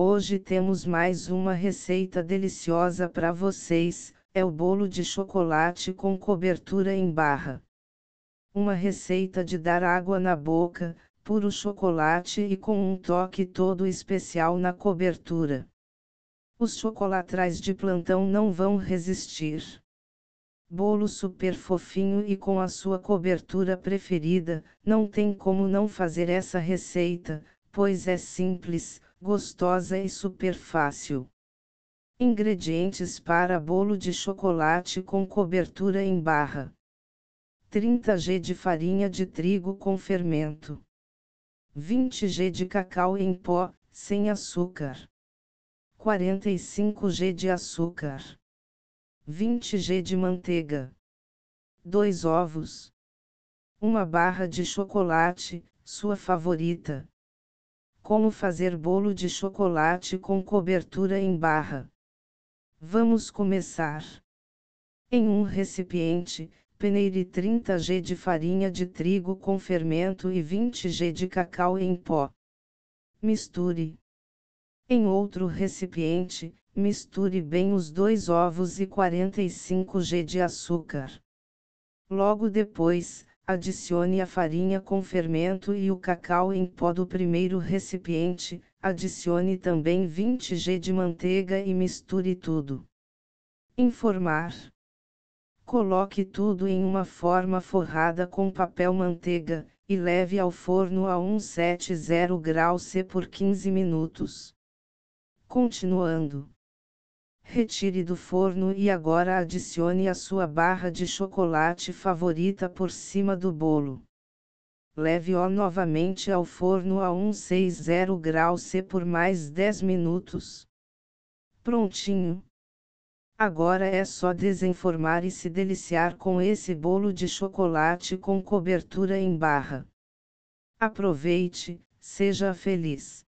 Hoje temos mais uma receita deliciosa para vocês, é o bolo de chocolate com cobertura em barra. Uma receita de dar água na boca, puro chocolate e com um toque todo especial na cobertura. Os chocolatrais de plantão não vão resistir. Bolo super fofinho e com a sua cobertura preferida, não tem como não fazer essa receita, pois é simples, gostosa e super fácil. Ingredientes para bolo de chocolate com cobertura em barra: 30 g de farinha de trigo com fermento, 20 g de cacau em pó, sem açúcar, 45 g de açúcar, 20 g de manteiga, 2 ovos, uma barra de chocolate, sua favorita. Como fazer bolo de chocolate com cobertura em barra? Vamos começar. Em um recipiente, peneire 30 g de farinha de trigo com fermento e 20 g de cacau em pó. Misture. Em outro recipiente, misture bem os dois ovos e 45 g de açúcar. Logo depois, adicione a farinha com fermento e o cacau em pó do primeiro recipiente, adicione também 20 g de manteiga e misture tudo. Informar. Coloque tudo em uma forma forrada com papel manteiga, e leve ao forno a 170 graus C por 15 minutos. Continuando. Retire do forno e agora adicione a sua barra de chocolate favorita por cima do bolo. Leve-o novamente ao forno a 160 graus C por mais 10 minutos. Prontinho! Agora é só desenformar e se deliciar com esse bolo de chocolate com cobertura em barra. Aproveite, seja feliz!